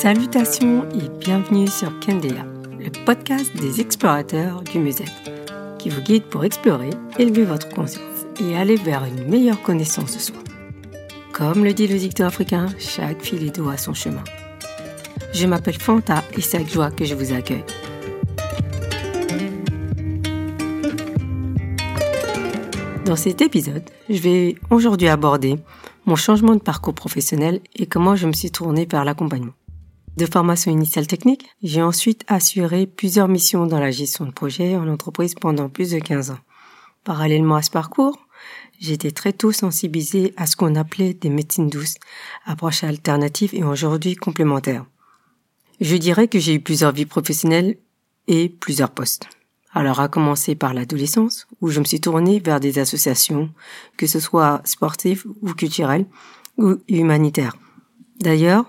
Salutations et bienvenue sur Candela, le podcast des explorateurs du musée, qui vous guide pour explorer, élever votre conscience et aller vers une meilleure connaissance de soi. Comme le dit le dicton africain, chaque fil est doux à son chemin. Je m'appelle Fanta et c'est avec joie que je vous accueille. Dans cet épisode, je vais aujourd'hui aborder mon changement de parcours professionnel et comment je me suis tournée vers l'accompagnement. De formation initiale technique, j'ai ensuite assuré plusieurs missions dans la gestion de projet en entreprise pendant plus de 15 ans. Parallèlement à ce parcours, été très tôt sensibilisée à ce qu'on appelait des médecines douces, approches alternatives et aujourd'hui complémentaires. Je dirais que j'ai eu plusieurs vies professionnelles et plusieurs postes. Alors à commencer par l'adolescence, où je me suis tournée vers des associations, que ce soit sportives ou culturelles ou humanitaires. D'ailleurs,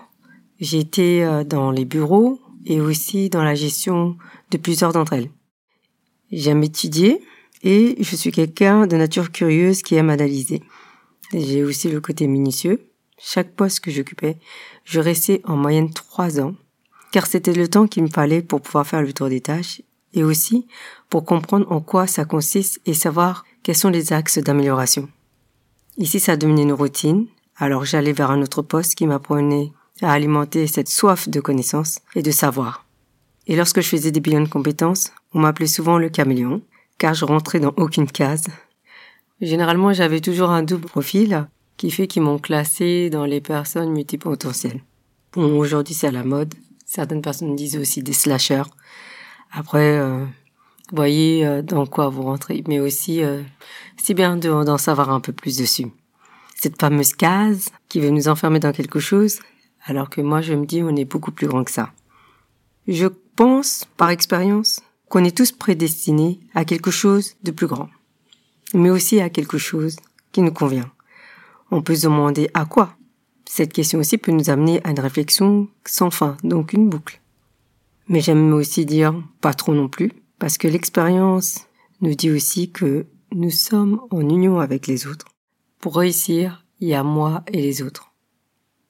j'ai été euh, dans les bureaux et aussi dans la gestion de plusieurs d'entre elles. J'aime étudier et je suis quelqu'un de nature curieuse qui aime analyser. J'ai aussi le côté minutieux. Chaque poste que j'occupais, je restais en moyenne trois ans, car c'était le temps qu'il me fallait pour pouvoir faire le tour des tâches et aussi pour comprendre en quoi ça consiste et savoir quels sont les axes d'amélioration. Ici, ça devenait une routine, alors j'allais vers un autre poste qui m'apprenait à alimenter cette soif de connaissances et de savoir. Et lorsque je faisais des bilans de compétences, on m'appelait souvent le caméléon, car je rentrais dans aucune case. Généralement, j'avais toujours un double profil qui fait qu'ils m'ont classé dans les personnes multipotentielles. Bon, aujourd'hui, c'est à la mode. Certaines personnes disent aussi des slashers. Après, euh, voyez euh, dans quoi vous rentrez, mais aussi euh, c'est bien d'en savoir un peu plus dessus. Cette fameuse case qui veut nous enfermer dans quelque chose, alors que moi je me dis on est beaucoup plus grand que ça. Je pense, par expérience, qu'on est tous prédestinés à quelque chose de plus grand, mais aussi à quelque chose qui nous convient. On peut se demander à quoi Cette question aussi peut nous amener à une réflexion sans fin, donc une boucle. Mais j'aime aussi dire pas trop non plus, parce que l'expérience nous dit aussi que nous sommes en union avec les autres. Pour réussir, il y a moi et les autres.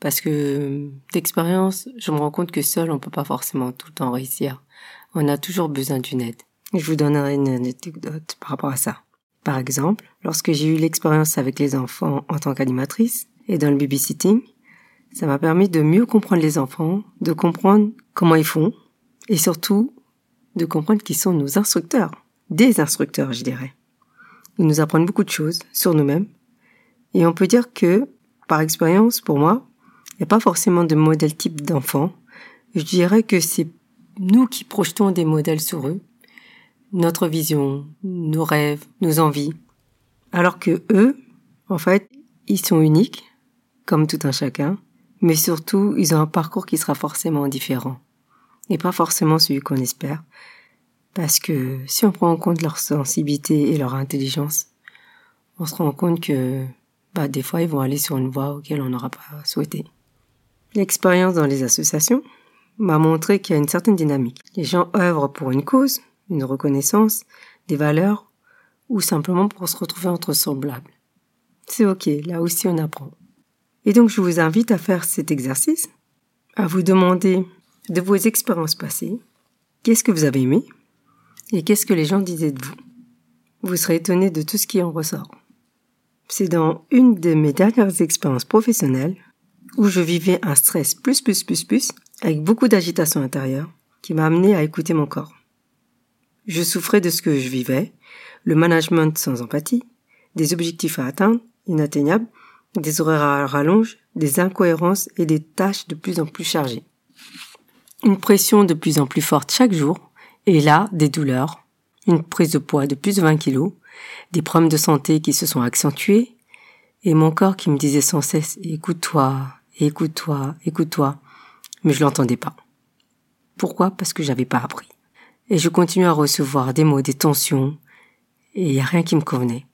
Parce que d'expérience, je me rends compte que seul, on peut pas forcément tout le temps réussir. On a toujours besoin d'une aide. Je vous donnerai une anecdote par rapport à ça. Par exemple, lorsque j'ai eu l'expérience avec les enfants en tant qu'animatrice et dans le babysitting, ça m'a permis de mieux comprendre les enfants, de comprendre comment ils font, et surtout de comprendre qui sont nos instructeurs, des instructeurs, je dirais. Ils nous apprennent beaucoup de choses sur nous-mêmes, et on peut dire que, par expérience, pour moi, il n'y a pas forcément de modèle type d'enfant. Je dirais que c'est nous qui projetons des modèles sur eux, notre vision, nos rêves, nos envies, alors que eux, en fait, ils sont uniques, comme tout un chacun, mais surtout, ils ont un parcours qui sera forcément différent et pas forcément celui qu'on espère. Parce que si on prend en compte leur sensibilité et leur intelligence, on se rend compte que bah, des fois ils vont aller sur une voie auquel on n'aura pas souhaité. L'expérience dans les associations m'a montré qu'il y a une certaine dynamique. Les gens œuvrent pour une cause, une reconnaissance, des valeurs, ou simplement pour se retrouver entre semblables. C'est ok, là aussi on apprend. Et donc je vous invite à faire cet exercice, à vous demander de vos expériences passées, qu'est-ce que vous avez aimé et qu'est-ce que les gens disaient de vous? Vous serez étonné de tout ce qui en ressort. C'est dans une de mes dernières expériences professionnelles où je vivais un stress plus plus plus plus avec beaucoup d'agitation intérieure qui m'a amené à écouter mon corps. Je souffrais de ce que je vivais, le management sans empathie, des objectifs à atteindre, inatteignables, des horaires à rallonge, des incohérences et des tâches de plus en plus chargées une pression de plus en plus forte chaque jour, et là, des douleurs, une prise de poids de plus de 20 kilos, des problèmes de santé qui se sont accentués, et mon corps qui me disait sans cesse écoute-toi, écoute-toi, écoute-toi, mais je l'entendais pas. Pourquoi? Parce que j'avais pas appris. Et je continuais à recevoir des mots, des tensions, et il a rien qui me convenait.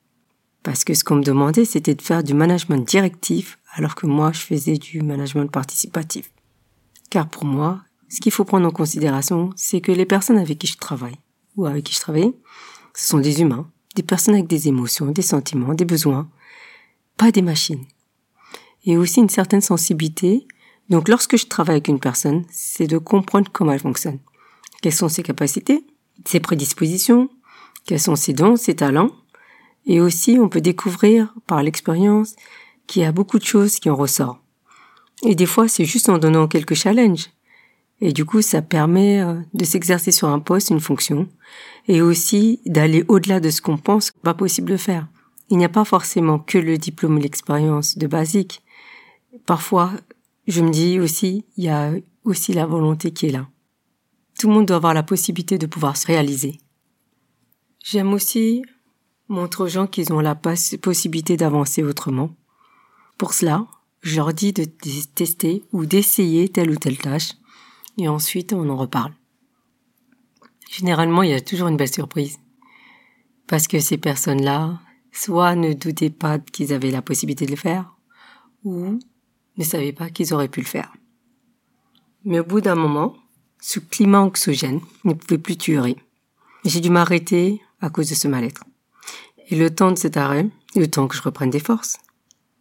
Parce que ce qu'on me demandait, c'était de faire du management directif, alors que moi, je faisais du management participatif. Car pour moi, ce qu'il faut prendre en considération, c'est que les personnes avec qui je travaille, ou avec qui je travaille, ce sont des humains, des personnes avec des émotions, des sentiments, des besoins, pas des machines. Et aussi une certaine sensibilité. Donc lorsque je travaille avec une personne, c'est de comprendre comment elle fonctionne. Quelles sont ses capacités, ses prédispositions, quels sont ses dons, ses talents. Et aussi, on peut découvrir par l'expérience qu'il y a beaucoup de choses qui en ressortent. Et des fois, c'est juste en donnant quelques challenges. Et du coup, ça permet euh, de s'exercer sur un poste, une fonction, et aussi d'aller au-delà de ce qu'on pense pas possible de faire. Il n'y a pas forcément que le diplôme ou l'expérience de basique. Parfois, je me dis aussi, il y a aussi la volonté qui est là. Tout le monde doit avoir la possibilité de pouvoir se réaliser. J'aime aussi montrer aux gens qu'ils ont la possibilité d'avancer autrement. Pour cela, je leur dis de tester ou d'essayer telle ou telle tâche et ensuite on en reparle. Généralement, il y a toujours une belle surprise. Parce que ces personnes-là, soit ne doutaient pas qu'ils avaient la possibilité de le faire, ou ne savaient pas qu'ils auraient pu le faire. Mais au bout d'un moment, ce climat anxiogène ne pouvait plus tuer. J'ai dû m'arrêter à cause de ce mal-être. Et le temps de cet arrêt, le temps que je reprenne des forces,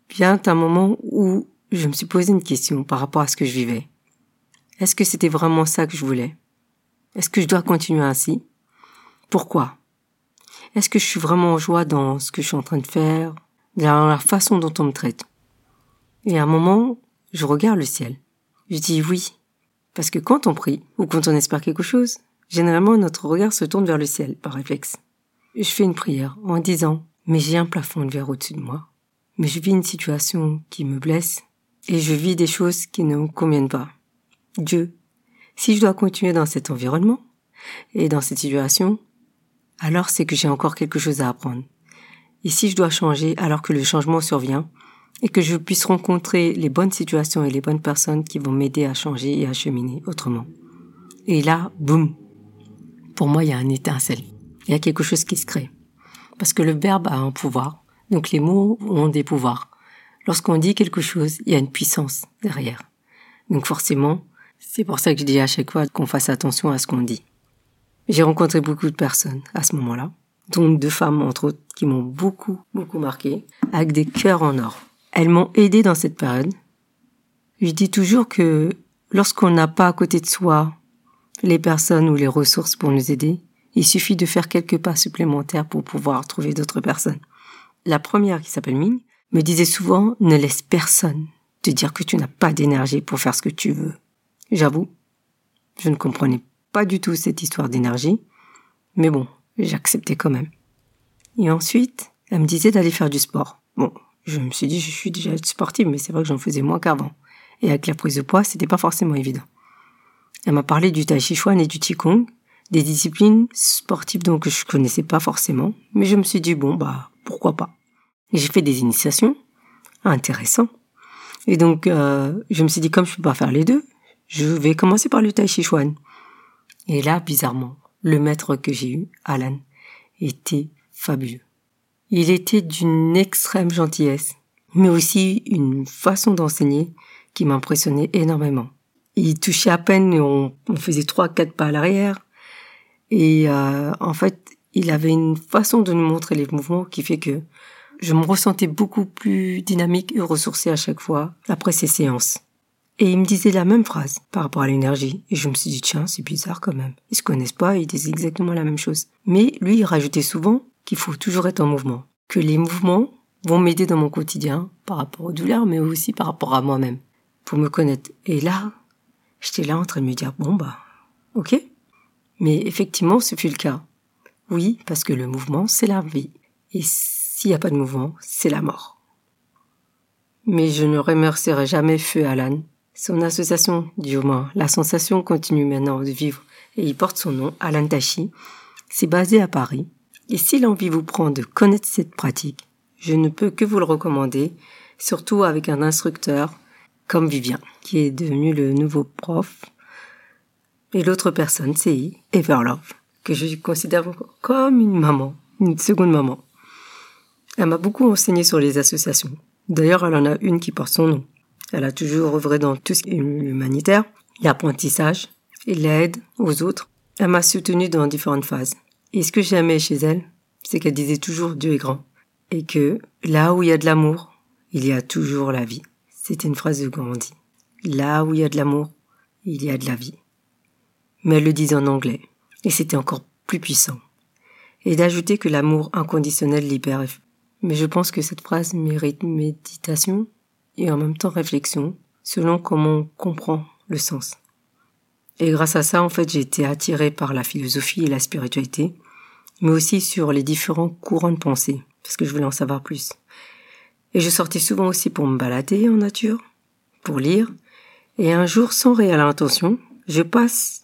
vient un moment où je me suis posé une question par rapport à ce que je vivais. Est-ce que c'était vraiment ça que je voulais? Est-ce que je dois continuer ainsi? Pourquoi? Est-ce que je suis vraiment en joie dans ce que je suis en train de faire, dans la façon dont on me traite? Et à un moment, je regarde le ciel. Je dis oui. Parce que quand on prie, ou quand on espère quelque chose, généralement notre regard se tourne vers le ciel par réflexe. Je fais une prière en disant, mais j'ai un plafond de verre au-dessus de moi mais je vis une situation qui me blesse et je vis des choses qui ne me conviennent pas. Dieu, si je dois continuer dans cet environnement et dans cette situation, alors c'est que j'ai encore quelque chose à apprendre. Et si je dois changer alors que le changement survient et que je puisse rencontrer les bonnes situations et les bonnes personnes qui vont m'aider à changer et à cheminer autrement. Et là, boum. Pour moi, il y a un étincelle. Il y a quelque chose qui se crée. Parce que le verbe a un pouvoir donc les mots ont des pouvoirs. Lorsqu'on dit quelque chose, il y a une puissance derrière. Donc forcément, c'est pour ça que je dis à chaque fois qu'on fasse attention à ce qu'on dit. J'ai rencontré beaucoup de personnes à ce moment-là, dont deux femmes entre autres qui m'ont beaucoup, beaucoup marqué, avec des cœurs en or. Elles m'ont aidé dans cette période. Je dis toujours que lorsqu'on n'a pas à côté de soi les personnes ou les ressources pour nous aider, il suffit de faire quelques pas supplémentaires pour pouvoir trouver d'autres personnes la première qui s'appelle Ming, me disait souvent ne laisse personne te dire que tu n'as pas d'énergie pour faire ce que tu veux. J'avoue, je ne comprenais pas du tout cette histoire d'énergie, mais bon, j'acceptais quand même. Et ensuite, elle me disait d'aller faire du sport. Bon, je me suis dit, je suis déjà sportive, mais c'est vrai que j'en faisais moins qu'avant. Et avec la prise de poids, c'était pas forcément évident. Elle m'a parlé du tai chi chuan et du qigong, des disciplines sportives donc que je connaissais pas forcément, mais je me suis dit bon bah pourquoi pas. J'ai fait des initiations, intéressant. Et donc, euh, je me suis dit, comme je peux pas faire les deux, je vais commencer par le Tai Chi Chuan. Et là, bizarrement, le maître que j'ai eu, Alan, était fabuleux. Il était d'une extrême gentillesse, mais aussi une façon d'enseigner qui m'impressionnait énormément. Il touchait à peine, on, on faisait trois, quatre pas à l'arrière. Et euh, en fait, il avait une façon de nous montrer les mouvements qui fait que je me ressentais beaucoup plus dynamique et ressourcée à chaque fois après ces séances. Et il me disait la même phrase par rapport à l'énergie. Et je me suis dit, tiens, c'est bizarre quand même. Ils se connaissent pas, ils disent exactement la même chose. Mais lui, il rajoutait souvent qu'il faut toujours être en mouvement. Que les mouvements vont m'aider dans mon quotidien par rapport aux douleurs, mais aussi par rapport à moi-même. Pour me connaître. Et là, j'étais là en train de me dire, bon bah, ok. Mais effectivement, ce fut le cas. Oui, parce que le mouvement, c'est la vie. Et s'il n'y a pas de mouvement, c'est la mort. Mais je ne remercierai jamais Feu Alan. Son association, du moins, la sensation continue maintenant de vivre et il porte son nom, Alan Tachi. C'est basé à Paris. Et si l'envie vous prend de connaître cette pratique, je ne peux que vous le recommander, surtout avec un instructeur comme Vivien, qui est devenu le nouveau prof. Et l'autre personne, c'est Everlove, que je considère comme une maman, une seconde maman. Elle m'a beaucoup enseigné sur les associations. D'ailleurs, elle en a une qui porte son nom. Elle a toujours œuvré dans tout ce qui est humanitaire, l'apprentissage et l'aide aux autres. Elle m'a soutenue dans différentes phases. Et ce que j'aimais chez elle, c'est qu'elle disait toujours Dieu est grand. Et que là où il y a de l'amour, il y a toujours la vie. C'était une phrase de Gandhi. Là où il y a de l'amour, il y a de la vie. Mais elle le disait en anglais. Et c'était encore plus puissant. Et d'ajouter que l'amour inconditionnel libère. Mais je pense que cette phrase mérite méditation et en même temps réflexion, selon comment on comprend le sens. Et grâce à ça, en fait, j'ai été attirée par la philosophie et la spiritualité, mais aussi sur les différents courants de pensée, parce que je voulais en savoir plus. Et je sortais souvent aussi pour me balader en nature, pour lire, et un jour, sans réelle intention, je passe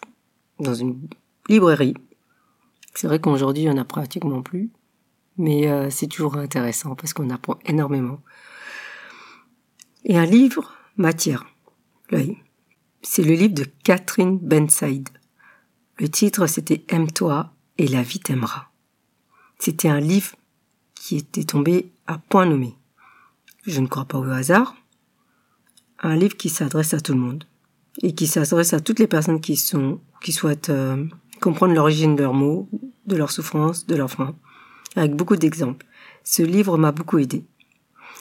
dans une librairie. C'est vrai qu'aujourd'hui, il n'y en a pratiquement plus, mais euh, c'est toujours intéressant parce qu'on apprend énormément. Et un livre m'attire l'œil. C'est le livre de Catherine Benside. Le titre, c'était Aime-toi et la vie t'aimera. C'était un livre qui était tombé à point nommé. Je ne crois pas au hasard. Un livre qui s'adresse à tout le monde et qui s'adresse à toutes les personnes qui sont, qui souhaitent euh, comprendre l'origine de leurs mots, de leurs souffrances, de leurs freins, avec beaucoup d'exemples. Ce livre m'a beaucoup aidé.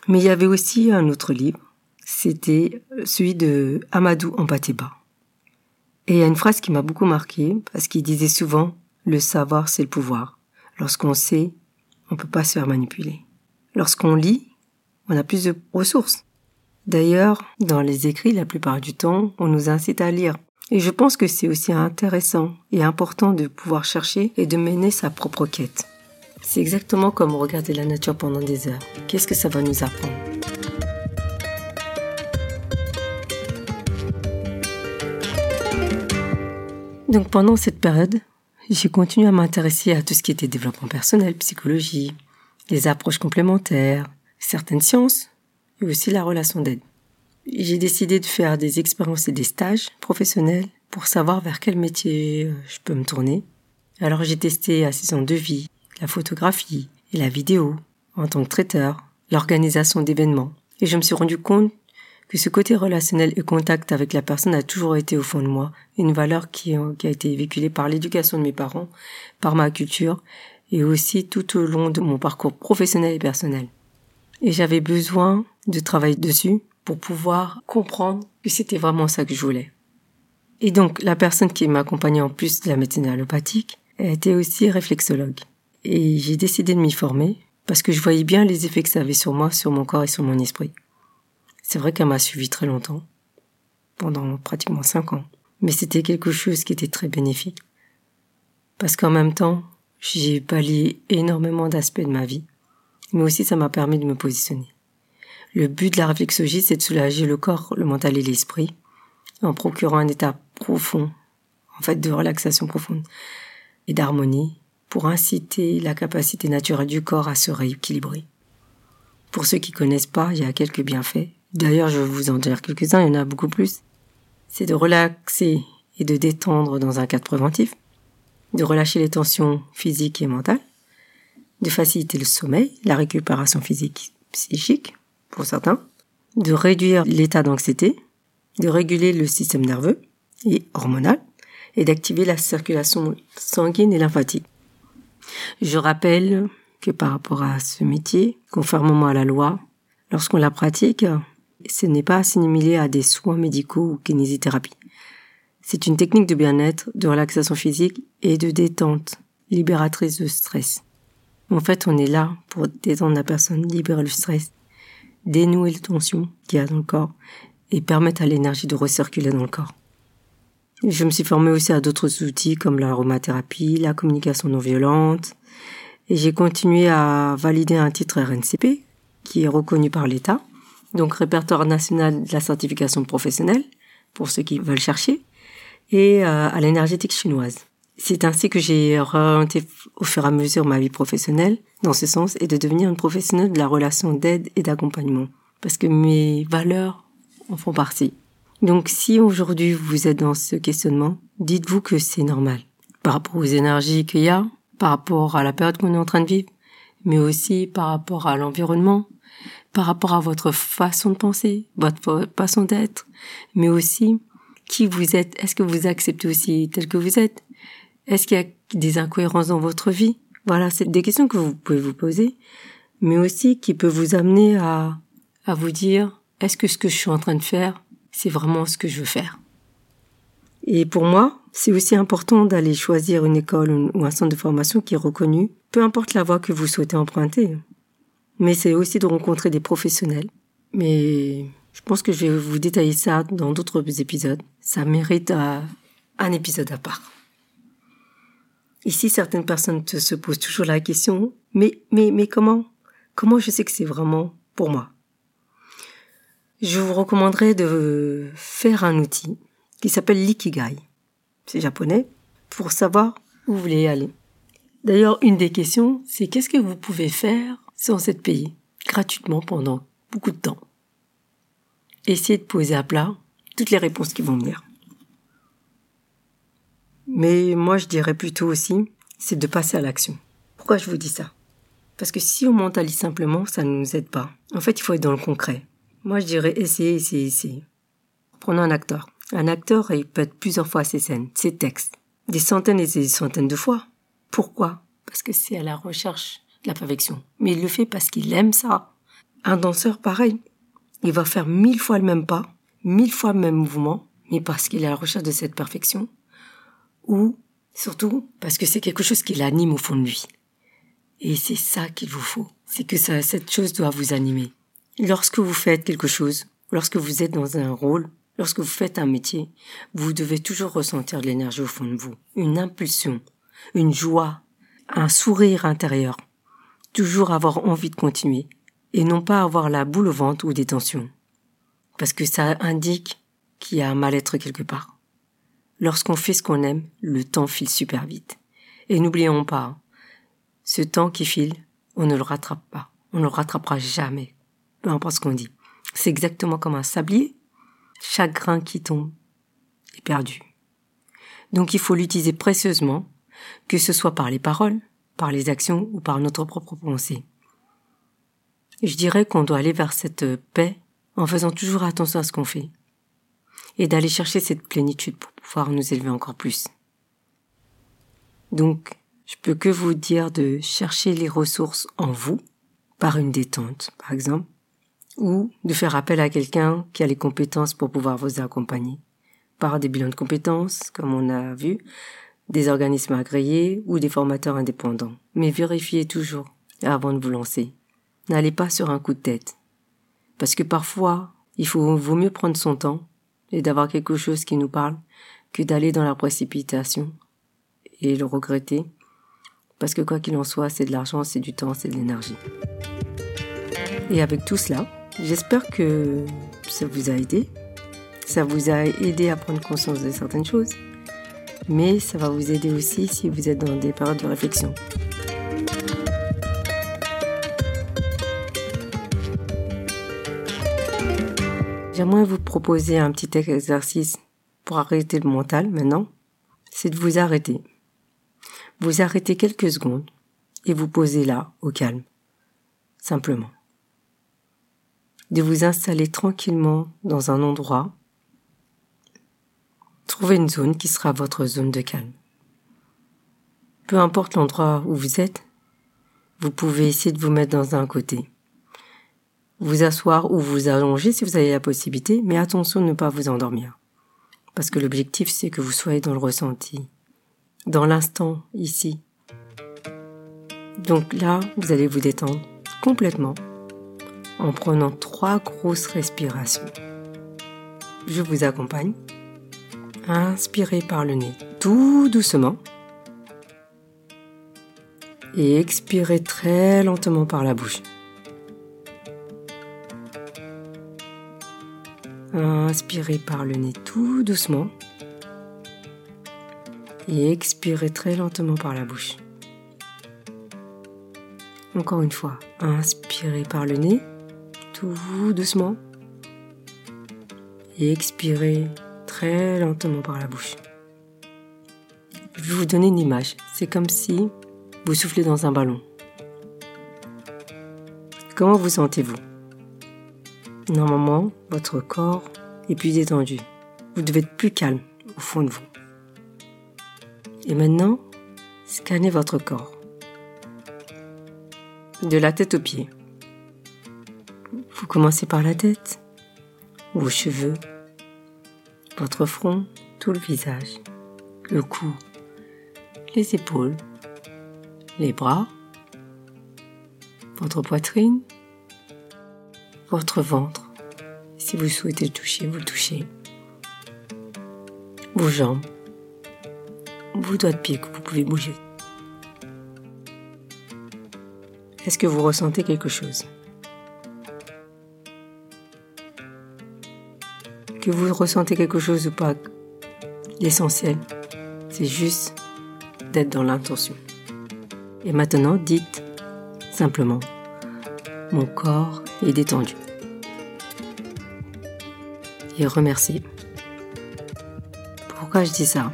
Mais il y avait aussi un autre livre c'était celui de Amadou Ampateba. Et il y a une phrase qui m'a beaucoup marqué parce qu'il disait souvent le savoir c'est le pouvoir. Lorsqu'on sait, on peut pas se faire manipuler. Lorsqu'on lit, on a plus de ressources. D'ailleurs, dans les écrits, la plupart du temps, on nous incite à lire. Et je pense que c'est aussi intéressant et important de pouvoir chercher et de mener sa propre quête. C'est exactement comme regarder la nature pendant des heures. Qu'est-ce que ça va nous apprendre? Donc pendant cette période, j'ai continué à m'intéresser à tout ce qui était développement personnel, psychologie, les approches complémentaires, certaines sciences et aussi la relation d'aide. J'ai décidé de faire des expériences et des stages professionnels pour savoir vers quel métier euh, je peux me tourner. Alors j'ai testé assistant de vie, la photographie et la vidéo en tant que traiteur, l'organisation d'événements. Et je me suis rendu compte que ce côté relationnel et contact avec la personne a toujours été au fond de moi, une valeur qui, a été véhiculée par l'éducation de mes parents, par ma culture, et aussi tout au long de mon parcours professionnel et personnel. Et j'avais besoin de travailler dessus pour pouvoir comprendre que c'était vraiment ça que je voulais. Et donc, la personne qui m'accompagnait en plus de la médecine allopathique était aussi réflexologue. Et j'ai décidé de m'y former parce que je voyais bien les effets que ça avait sur moi, sur mon corps et sur mon esprit. C'est vrai qu'elle m'a suivi très longtemps, pendant pratiquement cinq ans. Mais c'était quelque chose qui était très bénéfique. Parce qu'en même temps, j'ai balayé énormément d'aspects de ma vie. Mais aussi ça m'a permis de me positionner. Le but de la réflexologie, c'est de soulager le corps, le mental et l'esprit, en procurant un état profond, en fait de relaxation profonde et d'harmonie, pour inciter la capacité naturelle du corps à se rééquilibrer. Pour ceux qui connaissent pas, il y a quelques bienfaits D'ailleurs, je vais vous en dire quelques-uns, il y en a beaucoup plus. C'est de relaxer et de détendre dans un cadre préventif, de relâcher les tensions physiques et mentales, de faciliter le sommeil, la récupération physique, psychique, pour certains, de réduire l'état d'anxiété, de réguler le système nerveux et hormonal, et d'activer la circulation sanguine et lymphatique. Je rappelle que par rapport à ce métier, conformément à la loi, lorsqu'on la pratique, ce n'est pas assimilé à des soins médicaux ou kinésithérapie. C'est une technique de bien-être, de relaxation physique et de détente, libératrice de stress. En fait, on est là pour détendre la personne, libérer le stress, dénouer les tensions qu'il y a dans le corps et permettre à l'énergie de recirculer dans le corps. Je me suis formée aussi à d'autres outils comme l'aromathérapie, la communication non violente, et j'ai continué à valider un titre RNCP qui est reconnu par l'État donc répertoire national de la certification professionnelle, pour ceux qui veulent chercher, et euh, à l'énergétique chinoise. C'est ainsi que j'ai orienté au fur et à mesure ma vie professionnelle dans ce sens et de devenir une professionnelle de la relation d'aide et d'accompagnement. Parce que mes valeurs en font partie. Donc si aujourd'hui vous êtes dans ce questionnement, dites-vous que c'est normal. Par rapport aux énergies qu'il y a, par rapport à la période qu'on est en train de vivre, mais aussi par rapport à l'environnement, par rapport à votre façon de penser, votre façon d'être, mais aussi qui vous êtes. Est-ce que vous acceptez aussi tel que vous êtes? Est-ce qu'il y a des incohérences dans votre vie? Voilà, c'est des questions que vous pouvez vous poser, mais aussi qui peuvent vous amener à, à vous dire, est-ce que ce que je suis en train de faire, c'est vraiment ce que je veux faire? Et pour moi, c'est aussi important d'aller choisir une école ou un centre de formation qui est reconnu, peu importe la voie que vous souhaitez emprunter. Mais c'est aussi de rencontrer des professionnels. Mais je pense que je vais vous détailler ça dans d'autres épisodes. Ça mérite un, épisode à part. Ici, certaines personnes se posent toujours la question, mais, mais, mais comment, comment je sais que c'est vraiment pour moi? Je vous recommanderais de faire un outil qui s'appelle l'ikigai. C'est japonais pour savoir où vous voulez aller. D'ailleurs, une des questions, c'est qu'est-ce que vous pouvez faire sans être payé gratuitement pendant beaucoup de temps. Essayez de poser à plat toutes les réponses qui vont venir. Mais moi, je dirais plutôt aussi, c'est de passer à l'action. Pourquoi je vous dis ça? Parce que si on mentalise simplement, ça ne nous aide pas. En fait, il faut être dans le concret. Moi, je dirais essayer, essayer, essayer. Prenons un acteur. Un acteur répète plusieurs fois ses scènes, ses textes, des centaines et des centaines de fois. Pourquoi? Parce que c'est à la recherche la perfection. Mais il le fait parce qu'il aime ça. Un danseur, pareil. Il va faire mille fois le même pas, mille fois le même mouvement, mais parce qu'il est à la recherche de cette perfection. Ou, surtout, parce que c'est quelque chose qui l'anime au fond de lui. Et c'est ça qu'il vous faut. C'est que ça, cette chose doit vous animer. Lorsque vous faites quelque chose, lorsque vous êtes dans un rôle, lorsque vous faites un métier, vous devez toujours ressentir de l'énergie au fond de vous, une impulsion, une joie, un sourire intérieur, toujours avoir envie de continuer, et non pas avoir la boule au ventre ou des tensions. Parce que ça indique qu'il y a un mal-être quelque part. Lorsqu'on fait ce qu'on aime, le temps file super vite. Et n'oublions pas, ce temps qui file, on ne le rattrape pas. On ne le rattrapera jamais peu importe ce qu'on dit. C'est exactement comme un sablier. Chaque grain qui tombe est perdu. Donc il faut l'utiliser précieusement, que ce soit par les paroles, par les actions ou par notre propre pensée. Je dirais qu'on doit aller vers cette paix en faisant toujours attention à ce qu'on fait et d'aller chercher cette plénitude pour pouvoir nous élever encore plus. Donc, je peux que vous dire de chercher les ressources en vous, par une détente, par exemple, ou de faire appel à quelqu'un qui a les compétences pour pouvoir vous accompagner par des bilans de compétences, comme on a vu, des organismes agréés ou des formateurs indépendants. Mais vérifiez toujours avant de vous lancer. N'allez pas sur un coup de tête. Parce que parfois, il faut, vaut mieux prendre son temps et d'avoir quelque chose qui nous parle que d'aller dans la précipitation et le regretter. Parce que quoi qu'il en soit, c'est de l'argent, c'est du temps, c'est de l'énergie. Et avec tout cela, J'espère que ça vous a aidé. Ça vous a aidé à prendre conscience de certaines choses. Mais ça va vous aider aussi si vous êtes dans des périodes de réflexion. J'aimerais vous proposer un petit exercice pour arrêter le mental maintenant. C'est de vous arrêter. Vous arrêtez quelques secondes et vous posez là, au calme. Simplement de vous installer tranquillement dans un endroit. Trouvez une zone qui sera votre zone de calme. Peu importe l'endroit où vous êtes, vous pouvez essayer de vous mettre dans un côté. Vous asseoir ou vous allonger si vous avez la possibilité, mais attention de ne pas vous endormir. Parce que l'objectif c'est que vous soyez dans le ressenti, dans l'instant, ici. Donc là, vous allez vous détendre complètement en prenant trois grosses respirations. Je vous accompagne. Inspirez par le nez tout doucement. Et expirez très lentement par la bouche. Inspirez par le nez tout doucement. Et expirez très lentement par la bouche. Encore une fois, inspirez par le nez tout doucement. Et expirez très lentement par la bouche. Je vais vous donner une image. C'est comme si vous soufflez dans un ballon. Comment vous sentez-vous? Normalement, votre corps est plus détendu. Vous devez être plus calme au fond de vous. Et maintenant, scannez votre corps. de la tête aux pieds. Vous commencez par la tête, vos cheveux, votre front, tout le visage, le cou, les épaules, les bras, votre poitrine, votre ventre. Si vous souhaitez le toucher, vous le touchez. Vos jambes, vos doigts de pied que vous pouvez bouger. Est-ce que vous ressentez quelque chose? Que vous ressentez quelque chose ou pas, l'essentiel, c'est juste d'être dans l'intention. Et maintenant, dites simplement, mon corps est détendu. Et remerciez. Pourquoi je dis ça?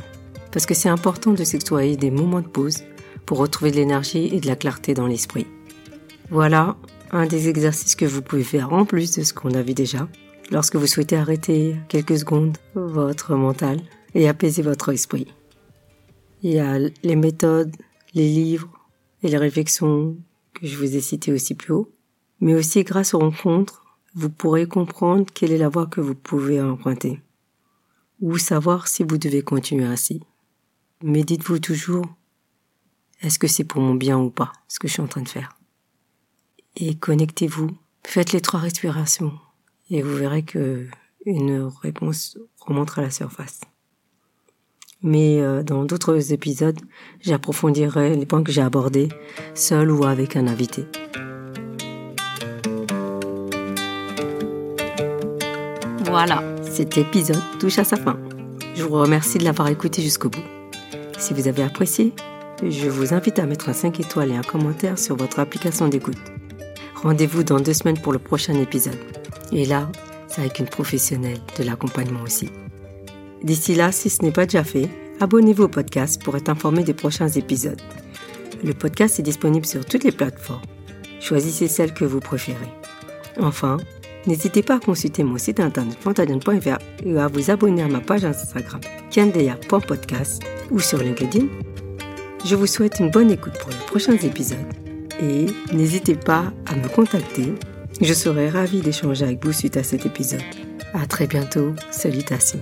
Parce que c'est important de s'exploiter des moments de pause pour retrouver de l'énergie et de la clarté dans l'esprit. Voilà un des exercices que vous pouvez faire en plus de ce qu'on a vu déjà lorsque vous souhaitez arrêter quelques secondes votre mental et apaiser votre esprit. Il y a les méthodes, les livres et les réflexions que je vous ai citées aussi plus haut, mais aussi grâce aux rencontres, vous pourrez comprendre quelle est la voie que vous pouvez emprunter, ou savoir si vous devez continuer ainsi. Mais dites-vous toujours, est-ce que c'est pour mon bien ou pas, ce que je suis en train de faire? Et connectez-vous. Faites les trois respirations et vous verrez que une réponse remontera à la surface. Mais euh, dans d'autres épisodes, j'approfondirai les points que j'ai abordés, seul ou avec un invité. Voilà, cet épisode touche à sa fin. Je vous remercie de l'avoir écouté jusqu'au bout. Si vous avez apprécié, je vous invite à mettre un 5 étoiles et un commentaire sur votre application d'écoute. Rendez-vous dans deux semaines pour le prochain épisode. Et là, c'est avec une professionnelle de l'accompagnement aussi. D'ici là, si ce n'est pas déjà fait, abonnez-vous au podcast pour être informé des prochains épisodes. Le podcast est disponible sur toutes les plateformes. Choisissez celle que vous préférez. Enfin, n'hésitez pas à consulter mon site internet fantadienne.fr et à vous abonner à ma page Instagram kendeya.podcast ou sur LinkedIn. Je vous souhaite une bonne écoute pour les prochains épisodes et n'hésitez pas à me contacter. Je serai ravie d'échanger avec vous suite à cet épisode. À très bientôt. Salutations.